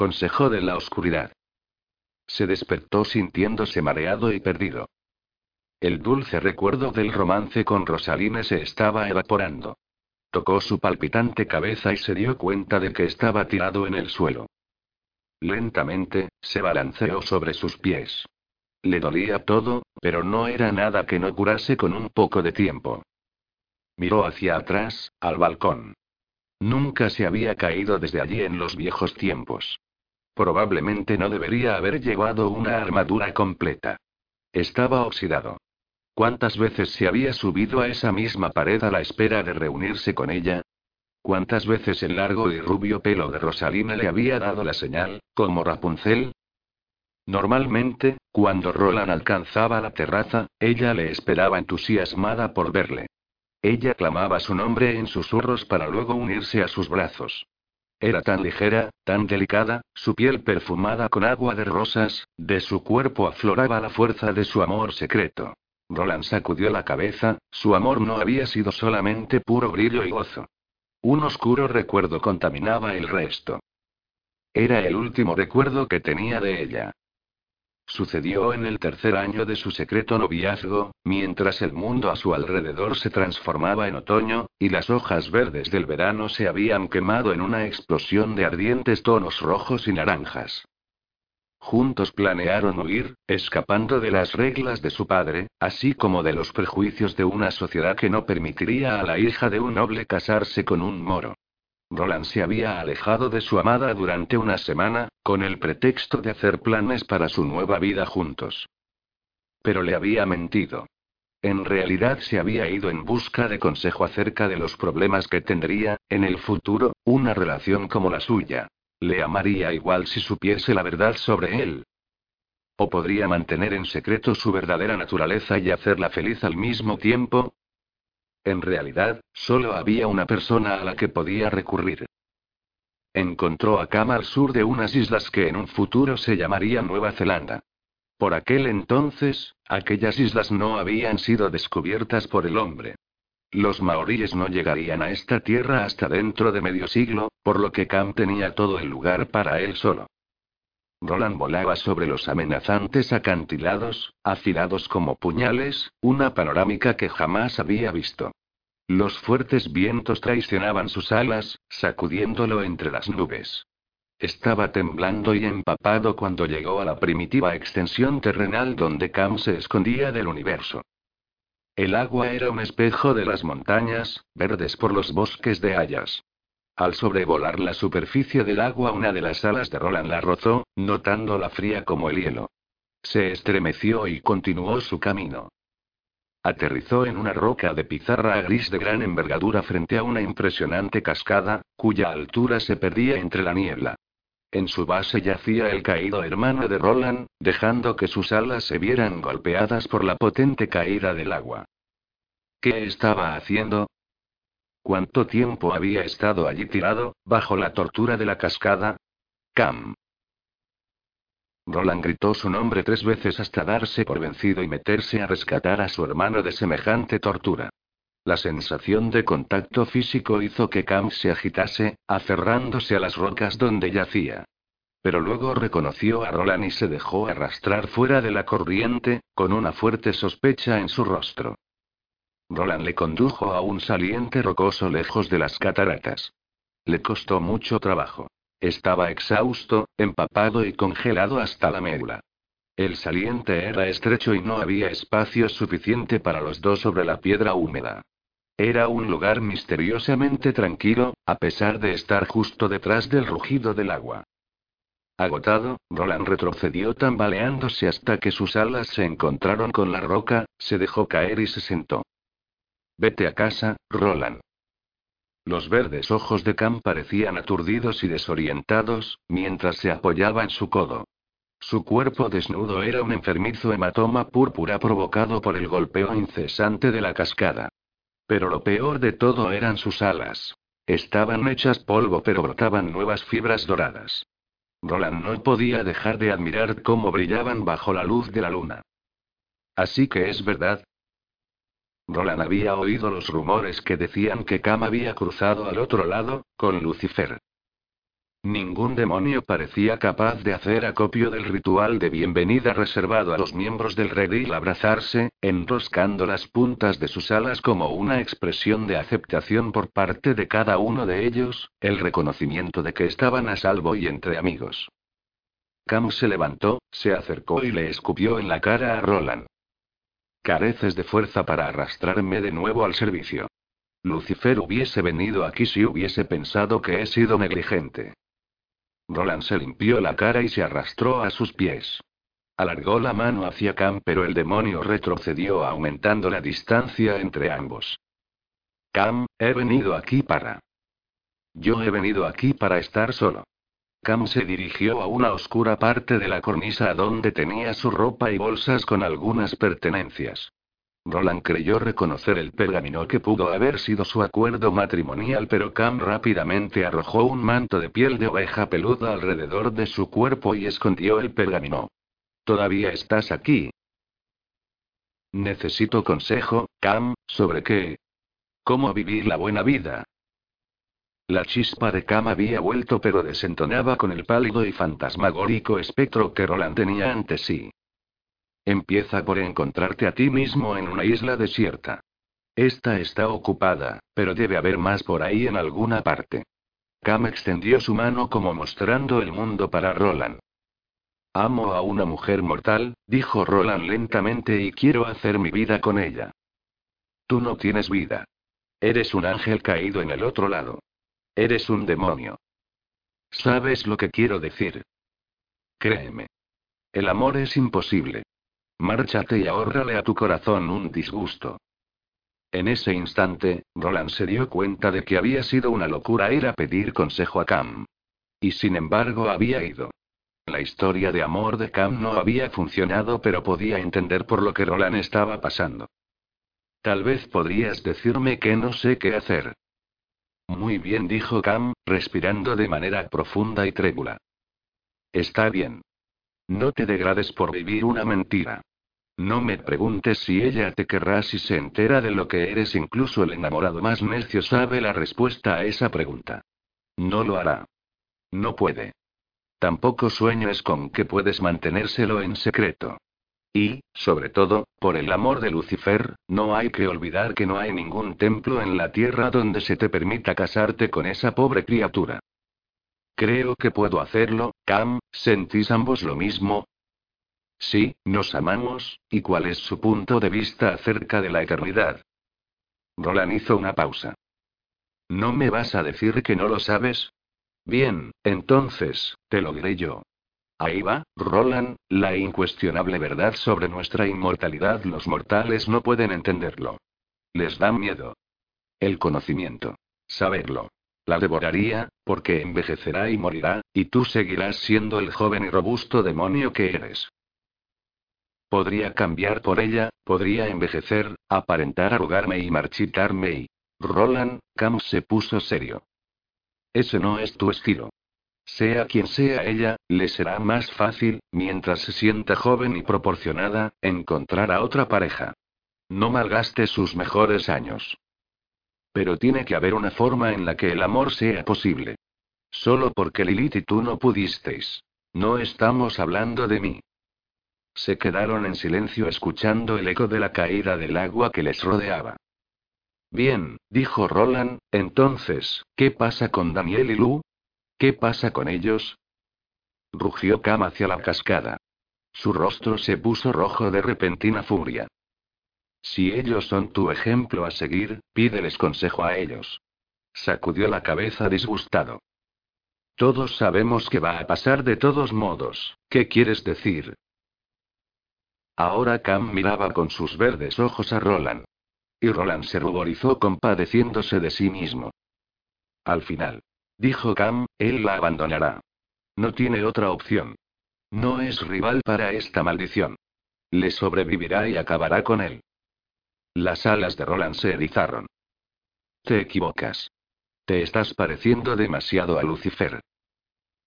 consejo de la oscuridad. Se despertó sintiéndose mareado y perdido. El dulce recuerdo del romance con Rosaline se estaba evaporando. Tocó su palpitante cabeza y se dio cuenta de que estaba tirado en el suelo. Lentamente, se balanceó sobre sus pies. Le dolía todo, pero no era nada que no curase con un poco de tiempo. Miró hacia atrás, al balcón. Nunca se había caído desde allí en los viejos tiempos. Probablemente no debería haber llevado una armadura completa. Estaba oxidado. ¿Cuántas veces se había subido a esa misma pared a la espera de reunirse con ella? ¿Cuántas veces el largo y rubio pelo de Rosalina le había dado la señal, como Rapunzel? Normalmente, cuando Roland alcanzaba la terraza, ella le esperaba entusiasmada por verle. Ella clamaba su nombre en susurros para luego unirse a sus brazos. Era tan ligera, tan delicada, su piel perfumada con agua de rosas, de su cuerpo afloraba la fuerza de su amor secreto. Roland sacudió la cabeza, su amor no había sido solamente puro brillo y gozo. Un oscuro recuerdo contaminaba el resto. Era el último recuerdo que tenía de ella. Sucedió en el tercer año de su secreto noviazgo, mientras el mundo a su alrededor se transformaba en otoño, y las hojas verdes del verano se habían quemado en una explosión de ardientes tonos rojos y naranjas. Juntos planearon huir, escapando de las reglas de su padre, así como de los prejuicios de una sociedad que no permitiría a la hija de un noble casarse con un moro. Roland se había alejado de su amada durante una semana, con el pretexto de hacer planes para su nueva vida juntos. Pero le había mentido. En realidad se había ido en busca de consejo acerca de los problemas que tendría, en el futuro, una relación como la suya. Le amaría igual si supiese la verdad sobre él. O podría mantener en secreto su verdadera naturaleza y hacerla feliz al mismo tiempo. En realidad, solo había una persona a la que podía recurrir. Encontró a Cam al sur de unas islas que en un futuro se llamarían Nueva Zelanda. Por aquel entonces, aquellas islas no habían sido descubiertas por el hombre. Los maoríes no llegarían a esta tierra hasta dentro de medio siglo, por lo que Cam tenía todo el lugar para él solo. Roland volaba sobre los amenazantes acantilados, afilados como puñales, una panorámica que jamás había visto. Los fuertes vientos traicionaban sus alas, sacudiéndolo entre las nubes. Estaba temblando y empapado cuando llegó a la primitiva extensión terrenal donde Cam se escondía del universo. El agua era un espejo de las montañas, verdes por los bosques de hayas. Al sobrevolar la superficie del agua, una de las alas de Roland la rozó, notándola fría como el hielo. Se estremeció y continuó su camino. Aterrizó en una roca de pizarra gris de gran envergadura frente a una impresionante cascada, cuya altura se perdía entre la niebla. En su base yacía el caído hermano de Roland, dejando que sus alas se vieran golpeadas por la potente caída del agua. ¿Qué estaba haciendo? ¿Cuánto tiempo había estado allí tirado, bajo la tortura de la cascada? Cam. Roland gritó su nombre tres veces hasta darse por vencido y meterse a rescatar a su hermano de semejante tortura. La sensación de contacto físico hizo que Cam se agitase, aferrándose a las rocas donde yacía. Pero luego reconoció a Roland y se dejó arrastrar fuera de la corriente, con una fuerte sospecha en su rostro. Roland le condujo a un saliente rocoso lejos de las cataratas. Le costó mucho trabajo. Estaba exhausto, empapado y congelado hasta la médula. El saliente era estrecho y no había espacio suficiente para los dos sobre la piedra húmeda. Era un lugar misteriosamente tranquilo, a pesar de estar justo detrás del rugido del agua. Agotado, Roland retrocedió tambaleándose hasta que sus alas se encontraron con la roca, se dejó caer y se sentó. Vete a casa, Roland. Los verdes ojos de Cam parecían aturdidos y desorientados, mientras se apoyaba en su codo. Su cuerpo desnudo era un enfermizo hematoma púrpura provocado por el golpeo incesante de la cascada. Pero lo peor de todo eran sus alas. Estaban hechas polvo pero brotaban nuevas fibras doradas. Roland no podía dejar de admirar cómo brillaban bajo la luz de la luna. Así que es verdad. Roland había oído los rumores que decían que Cam había cruzado al otro lado, con Lucifer. Ningún demonio parecía capaz de hacer acopio del ritual de bienvenida reservado a los miembros del redil abrazarse, enroscando las puntas de sus alas como una expresión de aceptación por parte de cada uno de ellos, el reconocimiento de que estaban a salvo y entre amigos. Cam se levantó, se acercó y le escupió en la cara a Roland. Careces de fuerza para arrastrarme de nuevo al servicio. Lucifer hubiese venido aquí si hubiese pensado que he sido negligente. Roland se limpió la cara y se arrastró a sus pies. Alargó la mano hacia Cam, pero el demonio retrocedió aumentando la distancia entre ambos. Cam, he venido aquí para... Yo he venido aquí para estar solo. Cam se dirigió a una oscura parte de la cornisa donde tenía su ropa y bolsas con algunas pertenencias. Roland creyó reconocer el pergamino que pudo haber sido su acuerdo matrimonial, pero Cam rápidamente arrojó un manto de piel de oveja peluda alrededor de su cuerpo y escondió el pergamino. ¿Todavía estás aquí? Necesito consejo, Cam, ¿sobre qué? ¿Cómo vivir la buena vida? La chispa de Cam había vuelto pero desentonaba con el pálido y fantasmagórico espectro que Roland tenía ante sí. Empieza por encontrarte a ti mismo en una isla desierta. Esta está ocupada, pero debe haber más por ahí en alguna parte. Cam extendió su mano como mostrando el mundo para Roland. Amo a una mujer mortal, dijo Roland lentamente y quiero hacer mi vida con ella. Tú no tienes vida. Eres un ángel caído en el otro lado. Eres un demonio. ¿Sabes lo que quiero decir? Créeme. El amor es imposible. Márchate y ahórrale a tu corazón un disgusto. En ese instante, Roland se dio cuenta de que había sido una locura ir a pedir consejo a Cam. Y sin embargo había ido. La historia de amor de Cam no había funcionado, pero podía entender por lo que Roland estaba pasando. Tal vez podrías decirme que no sé qué hacer. Muy bien, dijo Cam, respirando de manera profunda y trébula. Está bien. No te degrades por vivir una mentira. No me preguntes si ella te querrá si se entera de lo que eres. Incluso el enamorado más necio sabe la respuesta a esa pregunta. No lo hará. No puede. Tampoco sueñes con que puedes mantenérselo en secreto. Y, sobre todo, por el amor de Lucifer, no hay que olvidar que no hay ningún templo en la tierra donde se te permita casarte con esa pobre criatura. Creo que puedo hacerlo, Cam, ¿sentís ambos lo mismo? Sí, nos amamos, ¿y cuál es su punto de vista acerca de la eternidad? Roland hizo una pausa. ¿No me vas a decir que no lo sabes? Bien, entonces, te lo diré yo. Ahí va, Roland, la incuestionable verdad sobre nuestra inmortalidad. Los mortales no pueden entenderlo. Les da miedo. El conocimiento. Saberlo. La devoraría, porque envejecerá y morirá, y tú seguirás siendo el joven y robusto demonio que eres. Podría cambiar por ella, podría envejecer, aparentar arrugarme y marchitarme y... Roland, Cam se puso serio. Ese no es tu estilo. Sea quien sea ella, le será más fácil, mientras se sienta joven y proporcionada, encontrar a otra pareja. No malgaste sus mejores años. Pero tiene que haber una forma en la que el amor sea posible. Solo porque Lilith y tú no pudisteis. No estamos hablando de mí. Se quedaron en silencio escuchando el eco de la caída del agua que les rodeaba. Bien, dijo Roland, entonces, ¿qué pasa con Daniel y Lu? ¿Qué pasa con ellos? Rugió Cam hacia la cascada. Su rostro se puso rojo de repentina furia. Si ellos son tu ejemplo a seguir, pídeles consejo a ellos. Sacudió la cabeza disgustado. Todos sabemos que va a pasar de todos modos. ¿Qué quieres decir? Ahora Cam miraba con sus verdes ojos a Roland. Y Roland se ruborizó compadeciéndose de sí mismo. Al final. Dijo Cam, él la abandonará. No tiene otra opción. No es rival para esta maldición. Le sobrevivirá y acabará con él. Las alas de Roland se erizaron. Te equivocas. Te estás pareciendo demasiado a Lucifer.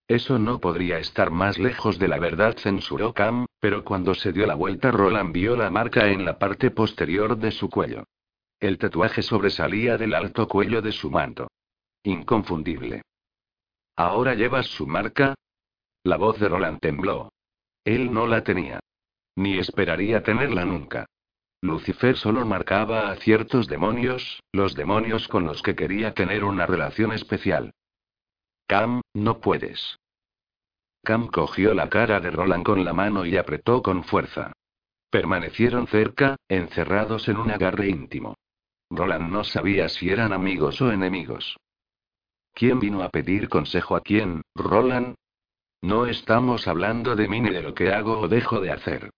Eso no podría estar más lejos de la verdad, censuró Cam, pero cuando se dio la vuelta Roland vio la marca en la parte posterior de su cuello. El tatuaje sobresalía del alto cuello de su manto. Inconfundible. ¿Ahora llevas su marca? La voz de Roland tembló. Él no la tenía. Ni esperaría tenerla nunca. Lucifer solo marcaba a ciertos demonios, los demonios con los que quería tener una relación especial. Cam, no puedes. Cam cogió la cara de Roland con la mano y apretó con fuerza. Permanecieron cerca, encerrados en un agarre íntimo. Roland no sabía si eran amigos o enemigos. ¿Quién vino a pedir consejo a quién, Roland? No estamos hablando de mí ni de lo que hago o dejo de hacer.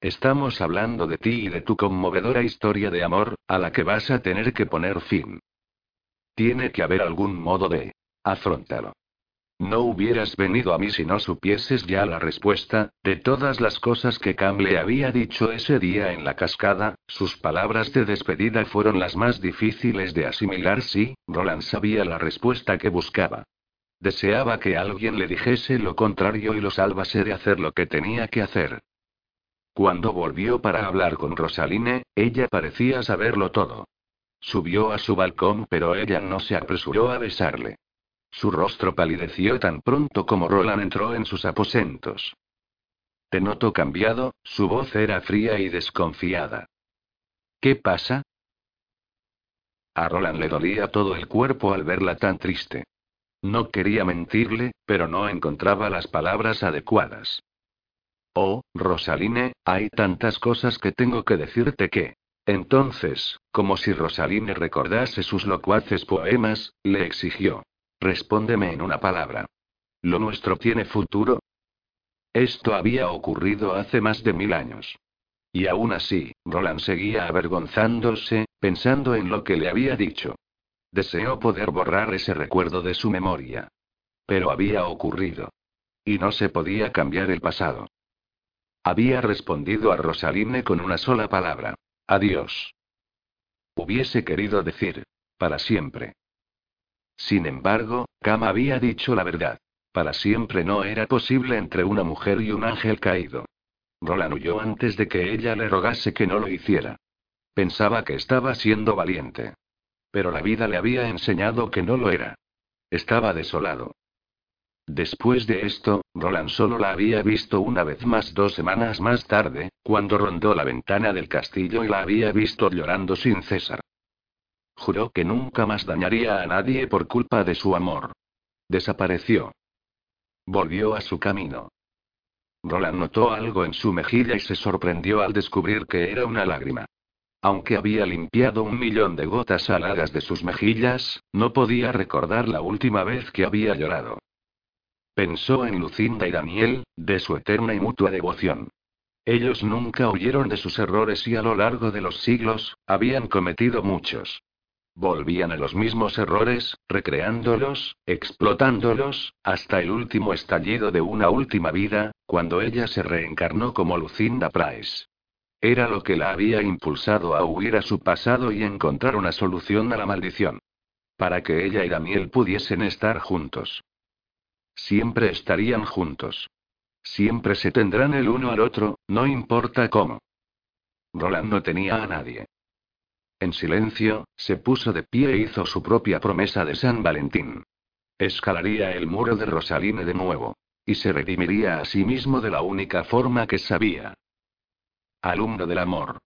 Estamos hablando de ti y de tu conmovedora historia de amor, a la que vas a tener que poner fin. Tiene que haber algún modo de afrontarlo. No hubieras venido a mí si no supieses ya la respuesta, de todas las cosas que Cam le había dicho ese día en la cascada, sus palabras de despedida fueron las más difíciles de asimilar. Sí, Roland sabía la respuesta que buscaba. Deseaba que alguien le dijese lo contrario y lo salvase de hacer lo que tenía que hacer. Cuando volvió para hablar con Rosaline, ella parecía saberlo todo. Subió a su balcón, pero ella no se apresuró a besarle. Su rostro palideció tan pronto como Roland entró en sus aposentos. Te noto cambiado, su voz era fría y desconfiada. ¿Qué pasa? A Roland le dolía todo el cuerpo al verla tan triste. No quería mentirle, pero no encontraba las palabras adecuadas. Oh, Rosaline, hay tantas cosas que tengo que decirte que. Entonces, como si Rosaline recordase sus locuaces poemas, le exigió. Respóndeme en una palabra. ¿Lo nuestro tiene futuro? Esto había ocurrido hace más de mil años. Y aún así, Roland seguía avergonzándose, pensando en lo que le había dicho. Deseó poder borrar ese recuerdo de su memoria. Pero había ocurrido. Y no se podía cambiar el pasado. Había respondido a Rosaline con una sola palabra. Adiós. Hubiese querido decir, para siempre. Sin embargo, Cam había dicho la verdad. Para siempre no era posible entre una mujer y un ángel caído. Roland huyó antes de que ella le rogase que no lo hiciera. Pensaba que estaba siendo valiente. Pero la vida le había enseñado que no lo era. Estaba desolado. Después de esto, Roland solo la había visto una vez más dos semanas más tarde, cuando rondó la ventana del castillo y la había visto llorando sin cesar. Juró que nunca más dañaría a nadie por culpa de su amor. Desapareció. Volvió a su camino. Roland notó algo en su mejilla y se sorprendió al descubrir que era una lágrima. Aunque había limpiado un millón de gotas aladas de sus mejillas, no podía recordar la última vez que había llorado. Pensó en Lucinda y Daniel, de su eterna y mutua devoción. Ellos nunca huyeron de sus errores y a lo largo de los siglos, habían cometido muchos. Volvían a los mismos errores, recreándolos, explotándolos, hasta el último estallido de una última vida, cuando ella se reencarnó como Lucinda Price. Era lo que la había impulsado a huir a su pasado y encontrar una solución a la maldición. Para que ella y Daniel pudiesen estar juntos. Siempre estarían juntos. Siempre se tendrán el uno al otro, no importa cómo. Roland no tenía a nadie. En silencio, se puso de pie e hizo su propia promesa de San Valentín. Escalaría el muro de Rosaline de nuevo. Y se redimiría a sí mismo de la única forma que sabía. Alumno del amor.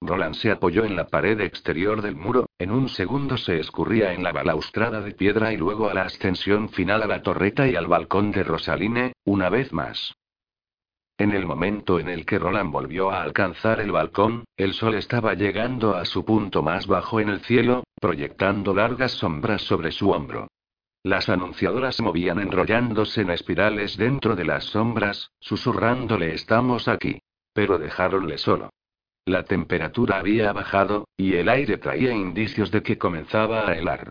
Roland se apoyó en la pared exterior del muro, en un segundo se escurría en la balaustrada de piedra y luego a la ascensión final a la torreta y al balcón de Rosaline, una vez más. En el momento en el que Roland volvió a alcanzar el balcón, el sol estaba llegando a su punto más bajo en el cielo, proyectando largas sombras sobre su hombro. Las anunciadoras se movían enrollándose en espirales dentro de las sombras, susurrándole estamos aquí. Pero dejáronle solo. La temperatura había bajado, y el aire traía indicios de que comenzaba a helar.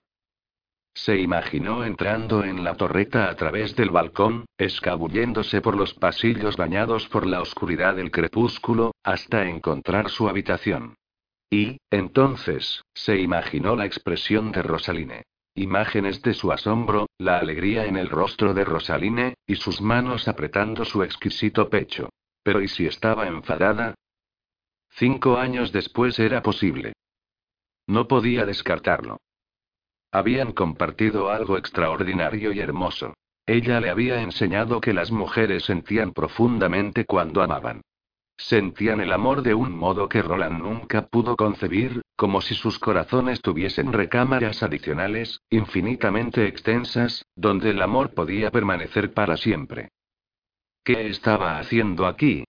Se imaginó entrando en la torreta a través del balcón, escabulléndose por los pasillos bañados por la oscuridad del crepúsculo, hasta encontrar su habitación. Y, entonces, se imaginó la expresión de Rosaline. Imágenes de su asombro, la alegría en el rostro de Rosaline, y sus manos apretando su exquisito pecho. Pero ¿y si estaba enfadada? Cinco años después era posible. No podía descartarlo. Habían compartido algo extraordinario y hermoso. Ella le había enseñado que las mujeres sentían profundamente cuando amaban. Sentían el amor de un modo que Roland nunca pudo concebir, como si sus corazones tuviesen recámaras adicionales, infinitamente extensas, donde el amor podía permanecer para siempre. ¿Qué estaba haciendo aquí?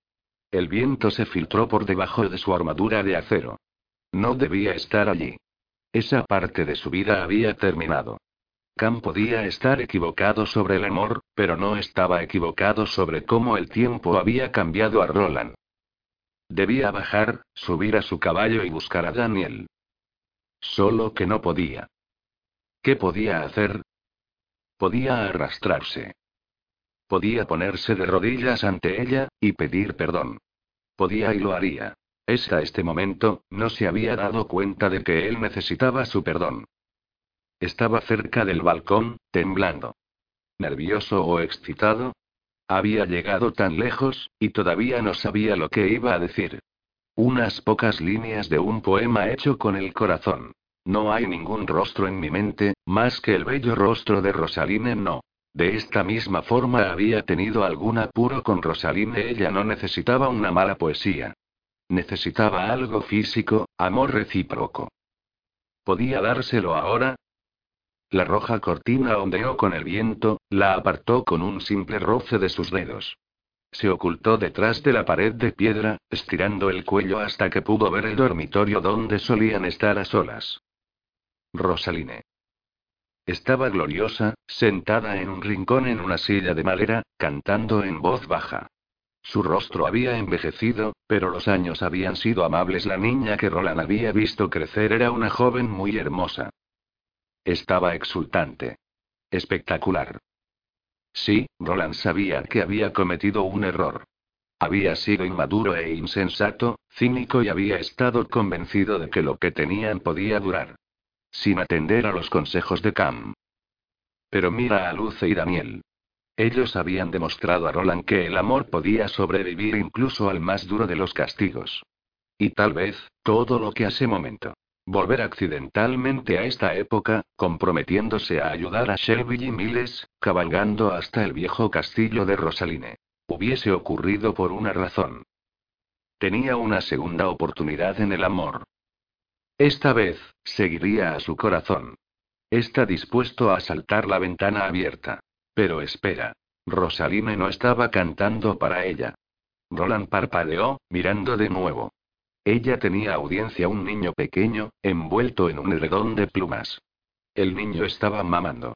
El viento se filtró por debajo de su armadura de acero. No debía estar allí. Esa parte de su vida había terminado. Cam podía estar equivocado sobre el amor, pero no estaba equivocado sobre cómo el tiempo había cambiado a Roland. Debía bajar, subir a su caballo y buscar a Daniel. Solo que no podía. ¿Qué podía hacer? Podía arrastrarse. Podía ponerse de rodillas ante ella, y pedir perdón. Podía y lo haría. Hasta este momento, no se había dado cuenta de que él necesitaba su perdón. Estaba cerca del balcón, temblando. ¿Nervioso o excitado? Había llegado tan lejos, y todavía no sabía lo que iba a decir. Unas pocas líneas de un poema hecho con el corazón. No hay ningún rostro en mi mente, más que el bello rostro de Rosaline no. De esta misma forma había tenido algún apuro con Rosaline. Ella no necesitaba una mala poesía. Necesitaba algo físico, amor recíproco. ¿Podía dárselo ahora? La roja cortina ondeó con el viento, la apartó con un simple roce de sus dedos. Se ocultó detrás de la pared de piedra, estirando el cuello hasta que pudo ver el dormitorio donde solían estar a solas. Rosaline. Estaba gloriosa, sentada en un rincón en una silla de madera, cantando en voz baja. Su rostro había envejecido, pero los años habían sido amables. La niña que Roland había visto crecer era una joven muy hermosa. Estaba exultante. Espectacular. Sí, Roland sabía que había cometido un error. Había sido inmaduro e insensato, cínico y había estado convencido de que lo que tenían podía durar. Sin atender a los consejos de Cam. Pero mira a Luce y Daniel. Ellos habían demostrado a Roland que el amor podía sobrevivir incluso al más duro de los castigos. Y tal vez, todo lo que hace momento. Volver accidentalmente a esta época, comprometiéndose a ayudar a Shelby y Miles, cabalgando hasta el viejo castillo de Rosaline. Hubiese ocurrido por una razón. Tenía una segunda oportunidad en el amor. Esta vez, seguiría a su corazón. Está dispuesto a saltar la ventana abierta. Pero espera. Rosaline no estaba cantando para ella. Roland parpadeó, mirando de nuevo. Ella tenía audiencia un niño pequeño, envuelto en un edredón de plumas. El niño estaba mamando.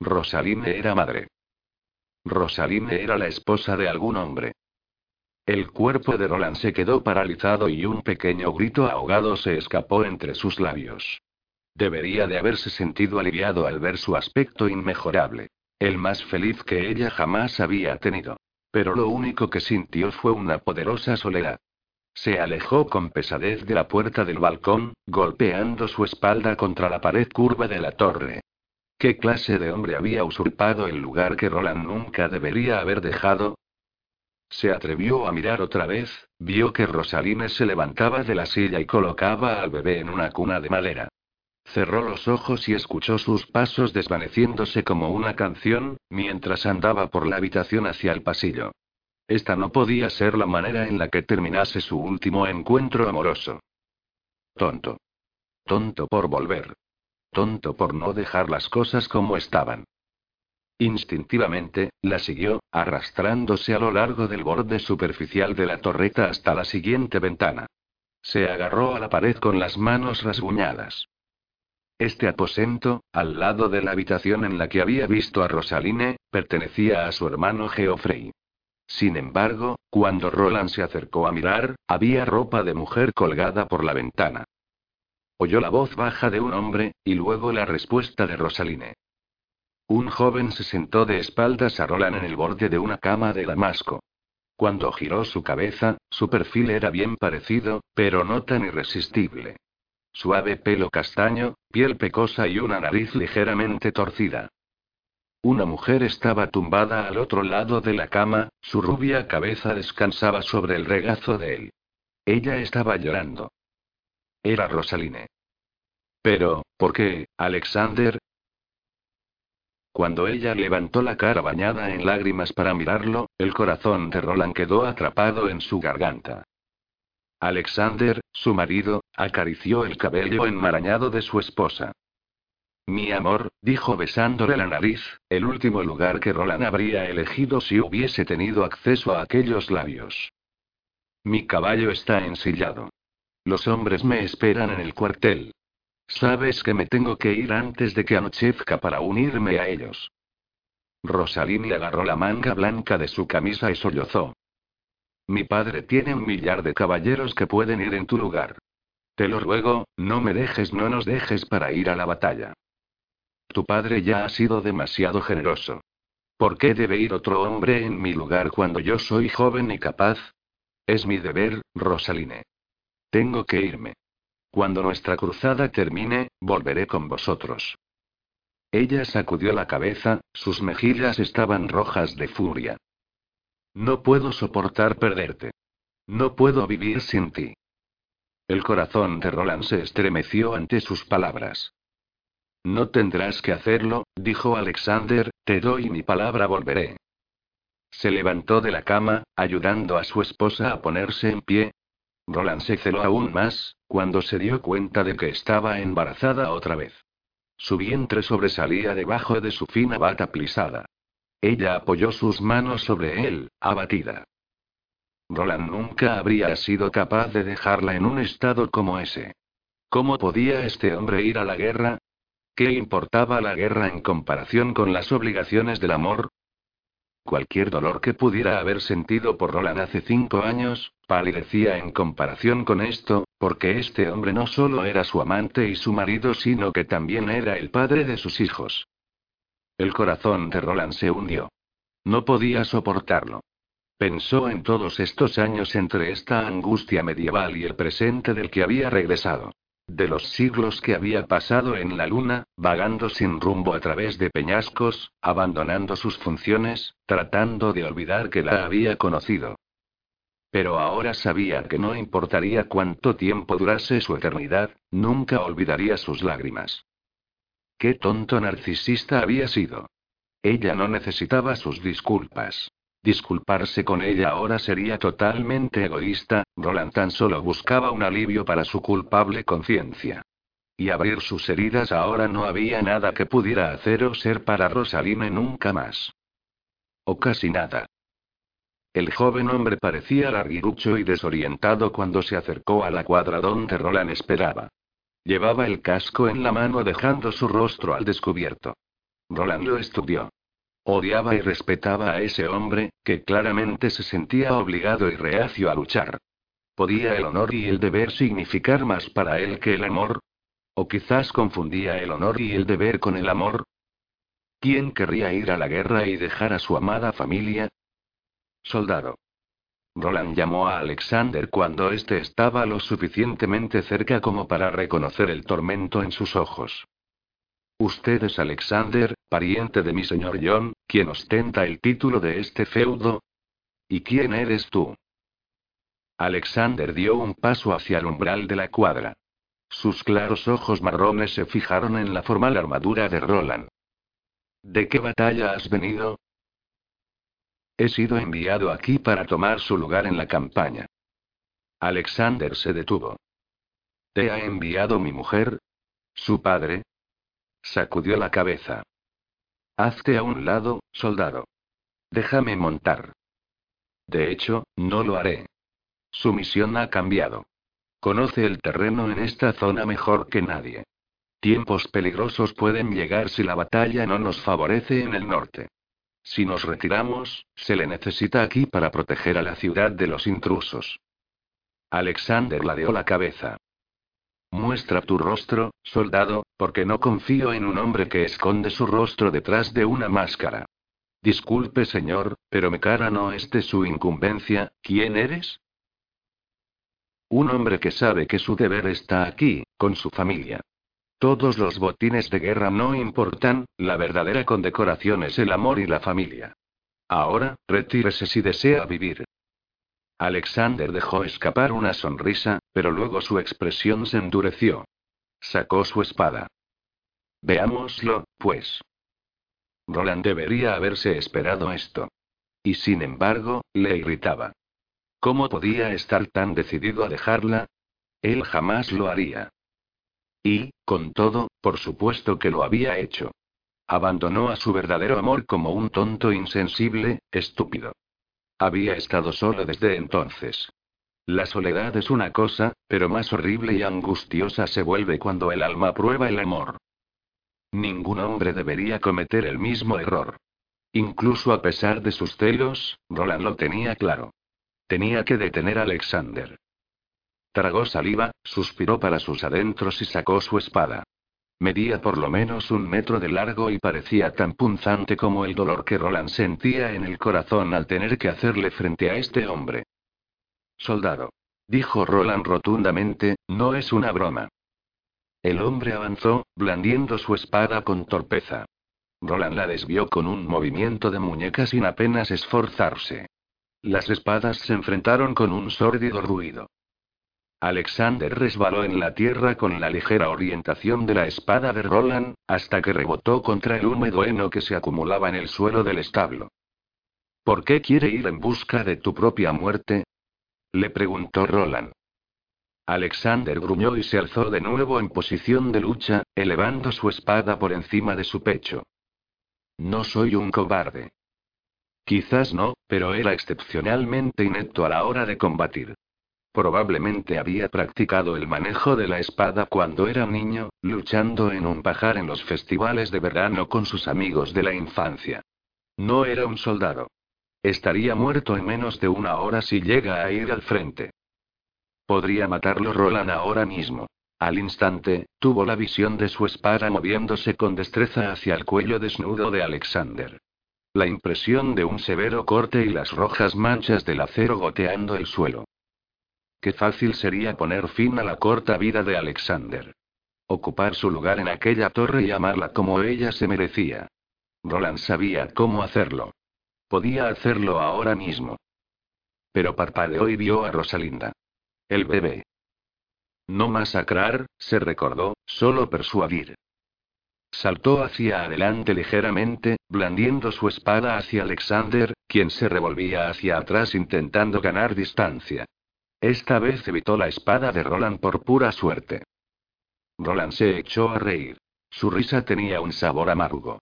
Rosaline era madre. Rosaline era la esposa de algún hombre. El cuerpo de Roland se quedó paralizado y un pequeño grito ahogado se escapó entre sus labios. Debería de haberse sentido aliviado al ver su aspecto inmejorable. El más feliz que ella jamás había tenido. Pero lo único que sintió fue una poderosa soledad. Se alejó con pesadez de la puerta del balcón, golpeando su espalda contra la pared curva de la torre. ¿Qué clase de hombre había usurpado el lugar que Roland nunca debería haber dejado? Se atrevió a mirar otra vez, vio que Rosaline se levantaba de la silla y colocaba al bebé en una cuna de madera. Cerró los ojos y escuchó sus pasos desvaneciéndose como una canción, mientras andaba por la habitación hacia el pasillo. Esta no podía ser la manera en la que terminase su último encuentro amoroso. Tonto. Tonto por volver. Tonto por no dejar las cosas como estaban. Instintivamente, la siguió, arrastrándose a lo largo del borde superficial de la torreta hasta la siguiente ventana. Se agarró a la pared con las manos rasguñadas. Este aposento, al lado de la habitación en la que había visto a Rosaline, pertenecía a su hermano Geoffrey. Sin embargo, cuando Roland se acercó a mirar, había ropa de mujer colgada por la ventana. Oyó la voz baja de un hombre, y luego la respuesta de Rosaline. Un joven se sentó de espaldas a Roland en el borde de una cama de damasco. Cuando giró su cabeza, su perfil era bien parecido, pero no tan irresistible. Suave pelo castaño, piel pecosa y una nariz ligeramente torcida. Una mujer estaba tumbada al otro lado de la cama, su rubia cabeza descansaba sobre el regazo de él. Ella estaba llorando. Era Rosaline. Pero, ¿por qué, Alexander? Cuando ella levantó la cara bañada en lágrimas para mirarlo, el corazón de Roland quedó atrapado en su garganta. Alexander, su marido, acarició el cabello enmarañado de su esposa. Mi amor, dijo besándole la nariz, el último lugar que Roland habría elegido si hubiese tenido acceso a aquellos labios. Mi caballo está ensillado. Los hombres me esperan en el cuartel. Sabes que me tengo que ir antes de que anochezca para unirme a ellos. Rosalini agarró la manga blanca de su camisa y sollozó. Mi padre tiene un millar de caballeros que pueden ir en tu lugar. Te lo ruego, no me dejes, no nos dejes para ir a la batalla. Tu padre ya ha sido demasiado generoso. ¿Por qué debe ir otro hombre en mi lugar cuando yo soy joven y capaz? Es mi deber, Rosaline. Tengo que irme. Cuando nuestra cruzada termine, volveré con vosotros. Ella sacudió la cabeza, sus mejillas estaban rojas de furia. No puedo soportar perderte. No puedo vivir sin ti. El corazón de Roland se estremeció ante sus palabras. No tendrás que hacerlo, dijo Alexander, te doy mi palabra, volveré. Se levantó de la cama, ayudando a su esposa a ponerse en pie. Roland se celó aún más, cuando se dio cuenta de que estaba embarazada otra vez. Su vientre sobresalía debajo de su fina bata plisada. Ella apoyó sus manos sobre él, abatida. Roland nunca habría sido capaz de dejarla en un estado como ese. ¿Cómo podía este hombre ir a la guerra? ¿Qué importaba la guerra en comparación con las obligaciones del amor? Cualquier dolor que pudiera haber sentido por Roland hace cinco años, palidecía en comparación con esto, porque este hombre no solo era su amante y su marido, sino que también era el padre de sus hijos. El corazón de Roland se hundió. No podía soportarlo. Pensó en todos estos años entre esta angustia medieval y el presente del que había regresado. De los siglos que había pasado en la luna, vagando sin rumbo a través de peñascos, abandonando sus funciones, tratando de olvidar que la había conocido. Pero ahora sabía que no importaría cuánto tiempo durase su eternidad, nunca olvidaría sus lágrimas. Qué tonto narcisista había sido. Ella no necesitaba sus disculpas. Disculparse con ella ahora sería totalmente egoísta, Roland tan solo buscaba un alivio para su culpable conciencia. Y abrir sus heridas ahora no había nada que pudiera hacer o ser para Rosaline nunca más. O casi nada. El joven hombre parecía larguirucho y desorientado cuando se acercó a la cuadra donde Roland esperaba. Llevaba el casco en la mano dejando su rostro al descubierto. Roland lo estudió. Odiaba y respetaba a ese hombre, que claramente se sentía obligado y reacio a luchar. ¿Podía el honor y el deber significar más para él que el amor? ¿O quizás confundía el honor y el deber con el amor? ¿Quién querría ir a la guerra y dejar a su amada familia? Soldado. Roland llamó a Alexander cuando éste estaba lo suficientemente cerca como para reconocer el tormento en sus ojos. Usted es Alexander, pariente de mi señor John, quien ostenta el título de este feudo. ¿Y quién eres tú? Alexander dio un paso hacia el umbral de la cuadra. Sus claros ojos marrones se fijaron en la formal armadura de Roland. ¿De qué batalla has venido? He sido enviado aquí para tomar su lugar en la campaña. Alexander se detuvo. ¿Te ha enviado mi mujer? ¿Su padre? Sacudió la cabeza. Hazte a un lado, soldado. Déjame montar. De hecho, no lo haré. Su misión ha cambiado. Conoce el terreno en esta zona mejor que nadie. Tiempos peligrosos pueden llegar si la batalla no nos favorece en el norte. Si nos retiramos, se le necesita aquí para proteger a la ciudad de los intrusos. Alexander ladeó la cabeza. Muestra tu rostro, soldado, porque no confío en un hombre que esconde su rostro detrás de una máscara. Disculpe, señor, pero mi cara no es de su incumbencia. ¿Quién eres? Un hombre que sabe que su deber está aquí, con su familia. Todos los botines de guerra no importan, la verdadera condecoración es el amor y la familia. Ahora, retírese si desea vivir. Alexander dejó escapar una sonrisa, pero luego su expresión se endureció. sacó su espada. Veámoslo, pues. Roland debería haberse esperado esto. Y sin embargo, le irritaba. ¿Cómo podía estar tan decidido a dejarla? Él jamás lo haría. Y, con todo, por supuesto que lo había hecho. Abandonó a su verdadero amor como un tonto insensible, estúpido. Había estado solo desde entonces. La soledad es una cosa, pero más horrible y angustiosa se vuelve cuando el alma prueba el amor. Ningún hombre debería cometer el mismo error. Incluso a pesar de sus celos, Roland lo tenía claro. Tenía que detener a Alexander. Tragó saliva, suspiró para sus adentros y sacó su espada. Medía por lo menos un metro de largo y parecía tan punzante como el dolor que Roland sentía en el corazón al tener que hacerle frente a este hombre. Soldado. Dijo Roland rotundamente, no es una broma. El hombre avanzó, blandiendo su espada con torpeza. Roland la desvió con un movimiento de muñeca sin apenas esforzarse. Las espadas se enfrentaron con un sórdido ruido. Alexander resbaló en la tierra con la ligera orientación de la espada de Roland, hasta que rebotó contra el húmedo heno que se acumulaba en el suelo del establo. ¿Por qué quiere ir en busca de tu propia muerte? le preguntó Roland. Alexander gruñó y se alzó de nuevo en posición de lucha, elevando su espada por encima de su pecho. No soy un cobarde. Quizás no, pero era excepcionalmente inepto a la hora de combatir. Probablemente había practicado el manejo de la espada cuando era niño, luchando en un pajar en los festivales de verano con sus amigos de la infancia. No era un soldado. Estaría muerto en menos de una hora si llega a ir al frente. Podría matarlo Roland ahora mismo. Al instante, tuvo la visión de su espada moviéndose con destreza hacia el cuello desnudo de Alexander. La impresión de un severo corte y las rojas manchas del acero goteando el suelo. Qué fácil sería poner fin a la corta vida de Alexander. Ocupar su lugar en aquella torre y amarla como ella se merecía. Roland sabía cómo hacerlo. Podía hacerlo ahora mismo. Pero parpadeó y vio a Rosalinda. El bebé. No masacrar, se recordó, solo persuadir. Saltó hacia adelante ligeramente, blandiendo su espada hacia Alexander, quien se revolvía hacia atrás intentando ganar distancia. Esta vez evitó la espada de Roland por pura suerte. Roland se echó a reír. Su risa tenía un sabor amargo.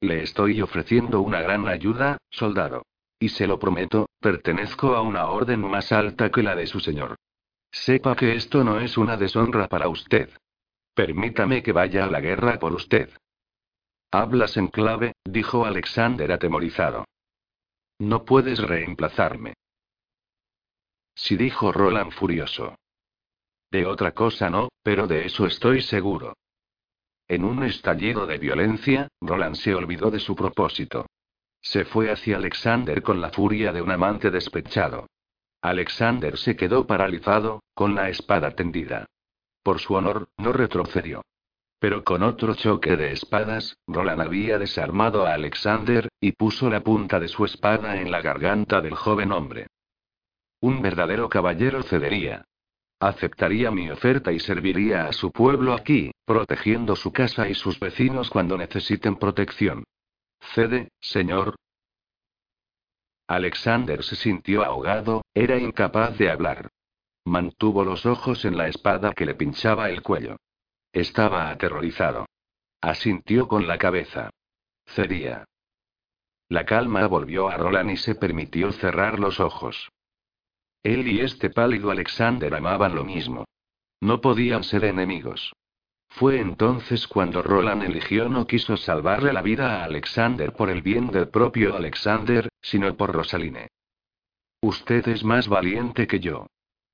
Le estoy ofreciendo una gran ayuda, soldado. Y se lo prometo, pertenezco a una orden más alta que la de su señor. Sepa que esto no es una deshonra para usted. Permítame que vaya a la guerra por usted. Hablas en clave, dijo Alexander atemorizado. No puedes reemplazarme. Sí dijo Roland furioso. De otra cosa no, pero de eso estoy seguro. En un estallido de violencia, Roland se olvidó de su propósito. Se fue hacia Alexander con la furia de un amante despechado. Alexander se quedó paralizado, con la espada tendida. Por su honor, no retrocedió. Pero con otro choque de espadas, Roland había desarmado a Alexander, y puso la punta de su espada en la garganta del joven hombre. Un verdadero caballero cedería. Aceptaría mi oferta y serviría a su pueblo aquí, protegiendo su casa y sus vecinos cuando necesiten protección. Cede, señor. Alexander se sintió ahogado, era incapaz de hablar. Mantuvo los ojos en la espada que le pinchaba el cuello. Estaba aterrorizado. Asintió con la cabeza. Cedía. La calma volvió a Roland y se permitió cerrar los ojos. Él y este pálido Alexander amaban lo mismo. No podían ser enemigos. Fue entonces cuando Roland eligió no quiso salvarle la vida a Alexander por el bien del propio Alexander, sino por Rosaline. Usted es más valiente que yo.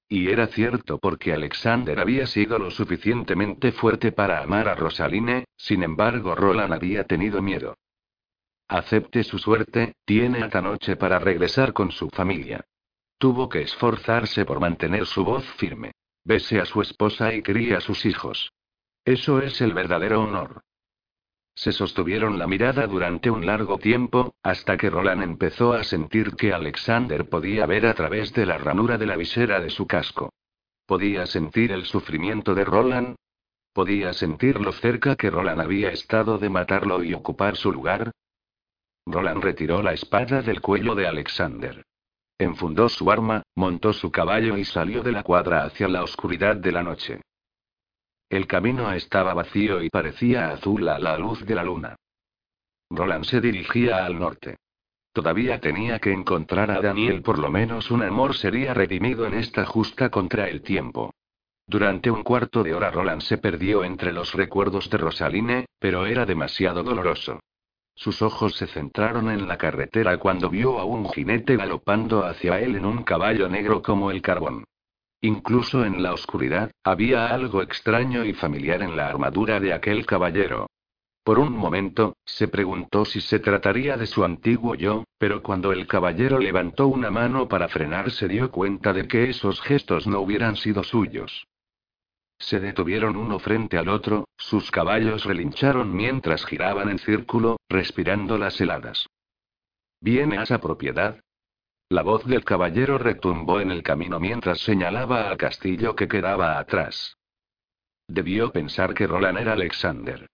Y era cierto porque Alexander había sido lo suficientemente fuerte para amar a Rosaline, sin embargo Roland había tenido miedo. Acepte su suerte, tiene hasta noche para regresar con su familia. Tuvo que esforzarse por mantener su voz firme. Bese a su esposa y críe a sus hijos. Eso es el verdadero honor. Se sostuvieron la mirada durante un largo tiempo, hasta que Roland empezó a sentir que Alexander podía ver a través de la ranura de la visera de su casco. Podía sentir el sufrimiento de Roland. ¿Podía sentir lo cerca que Roland había estado de matarlo y ocupar su lugar? Roland retiró la espada del cuello de Alexander. Enfundó su arma, montó su caballo y salió de la cuadra hacia la oscuridad de la noche. El camino estaba vacío y parecía azul a la luz de la luna. Roland se dirigía al norte. Todavía tenía que encontrar a Daniel, por lo menos un amor sería redimido en esta justa contra el tiempo. Durante un cuarto de hora Roland se perdió entre los recuerdos de Rosaline, pero era demasiado doloroso. Sus ojos se centraron en la carretera cuando vio a un jinete galopando hacia él en un caballo negro como el carbón. Incluso en la oscuridad, había algo extraño y familiar en la armadura de aquel caballero. Por un momento, se preguntó si se trataría de su antiguo yo, pero cuando el caballero levantó una mano para frenar se dio cuenta de que esos gestos no hubieran sido suyos. Se detuvieron uno frente al otro, sus caballos relincharon mientras giraban en círculo, respirando las heladas. ¿Viene a esa propiedad? La voz del caballero retumbó en el camino mientras señalaba al castillo que quedaba atrás. Debió pensar que Roland era Alexander.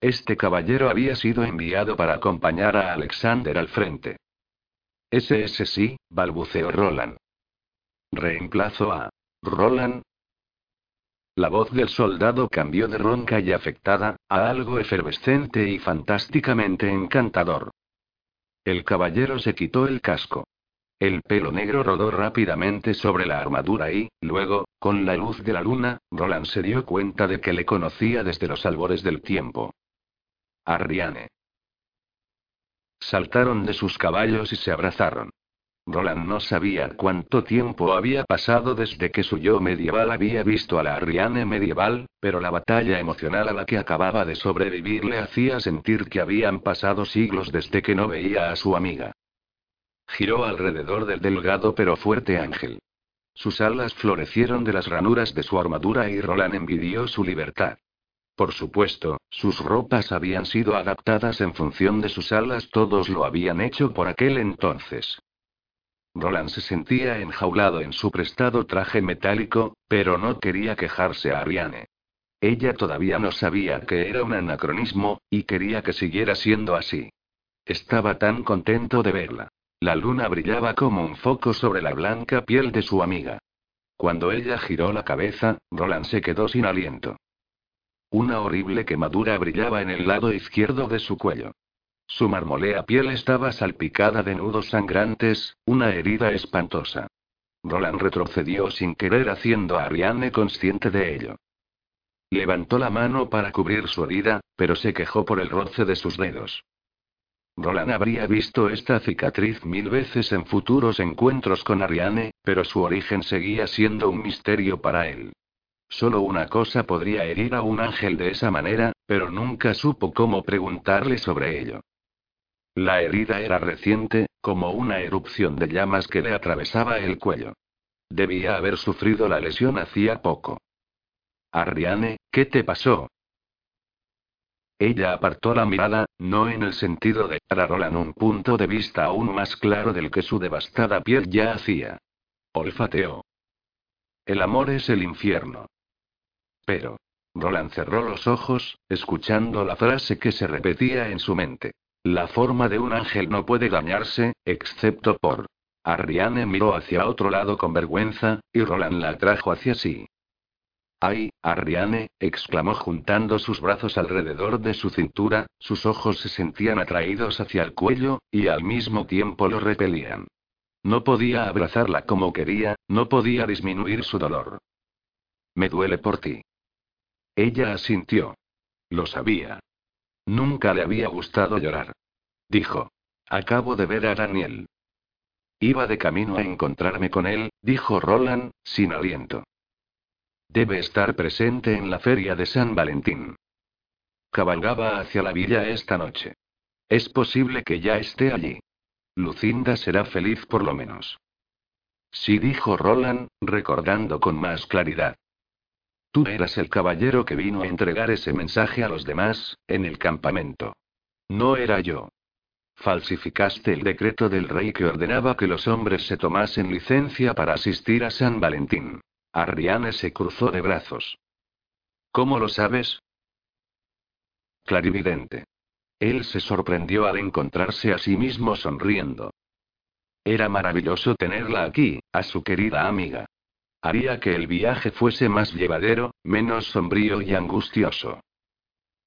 Este caballero había sido enviado para acompañar a Alexander al frente. Ese ese sí, balbuceó Roland. Reemplazo a Roland, la voz del soldado cambió de ronca y afectada, a algo efervescente y fantásticamente encantador. El caballero se quitó el casco. El pelo negro rodó rápidamente sobre la armadura y, luego, con la luz de la luna, Roland se dio cuenta de que le conocía desde los albores del tiempo. Arriane. Saltaron de sus caballos y se abrazaron. Roland no sabía cuánto tiempo había pasado desde que su yo medieval había visto a la Ariane medieval, pero la batalla emocional a la que acababa de sobrevivir le hacía sentir que habían pasado siglos desde que no veía a su amiga. Giró alrededor del delgado pero fuerte ángel. Sus alas florecieron de las ranuras de su armadura y Roland envidió su libertad. Por supuesto, sus ropas habían sido adaptadas en función de sus alas, todos lo habían hecho por aquel entonces. Roland se sentía enjaulado en su prestado traje metálico, pero no quería quejarse a Ariane. Ella todavía no sabía que era un anacronismo, y quería que siguiera siendo así. Estaba tan contento de verla. La luna brillaba como un foco sobre la blanca piel de su amiga. Cuando ella giró la cabeza, Roland se quedó sin aliento. Una horrible quemadura brillaba en el lado izquierdo de su cuello. Su marmolea piel estaba salpicada de nudos sangrantes, una herida espantosa. Roland retrocedió sin querer haciendo a Ariane consciente de ello. Levantó la mano para cubrir su herida, pero se quejó por el roce de sus dedos. Roland habría visto esta cicatriz mil veces en futuros encuentros con Ariane, pero su origen seguía siendo un misterio para él. Solo una cosa podría herir a un ángel de esa manera, pero nunca supo cómo preguntarle sobre ello. La herida era reciente, como una erupción de llamas que le atravesaba el cuello. Debía haber sufrido la lesión hacía poco. Arriane, ¿qué te pasó? Ella apartó la mirada, no en el sentido de dar a Roland un punto de vista aún más claro del que su devastada piel ya hacía. Olfateó. El amor es el infierno. Pero. Roland cerró los ojos, escuchando la frase que se repetía en su mente. La forma de un ángel no puede dañarse, excepto por. Arriane miró hacia otro lado con vergüenza, y Roland la atrajo hacia sí. ¡Ay, Arriane! exclamó juntando sus brazos alrededor de su cintura, sus ojos se sentían atraídos hacia el cuello, y al mismo tiempo lo repelían. No podía abrazarla como quería, no podía disminuir su dolor. Me duele por ti. Ella asintió. Lo sabía. Nunca le había gustado llorar. Dijo. Acabo de ver a Daniel. Iba de camino a encontrarme con él, dijo Roland, sin aliento. Debe estar presente en la feria de San Valentín. Cabalgaba hacia la villa esta noche. Es posible que ya esté allí. Lucinda será feliz por lo menos. Sí, dijo Roland, recordando con más claridad. Tú eras el caballero que vino a entregar ese mensaje a los demás, en el campamento. No era yo. Falsificaste el decreto del rey que ordenaba que los hombres se tomasen licencia para asistir a San Valentín. Arriane se cruzó de brazos. ¿Cómo lo sabes? Clarividente. Él se sorprendió al encontrarse a sí mismo sonriendo. Era maravilloso tenerla aquí, a su querida amiga. Haría que el viaje fuese más llevadero, menos sombrío y angustioso.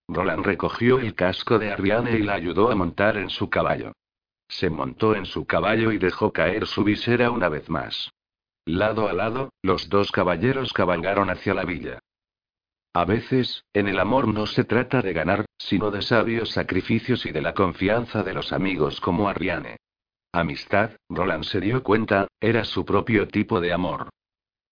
Roland recogió el casco de Ariane y la ayudó a montar en su caballo. Se montó en su caballo y dejó caer su visera una vez más. Lado a lado, los dos caballeros cabalgaron hacia la villa. A veces, en el amor no se trata de ganar, sino de sabios sacrificios y de la confianza de los amigos como Ariane. Amistad, Roland se dio cuenta, era su propio tipo de amor.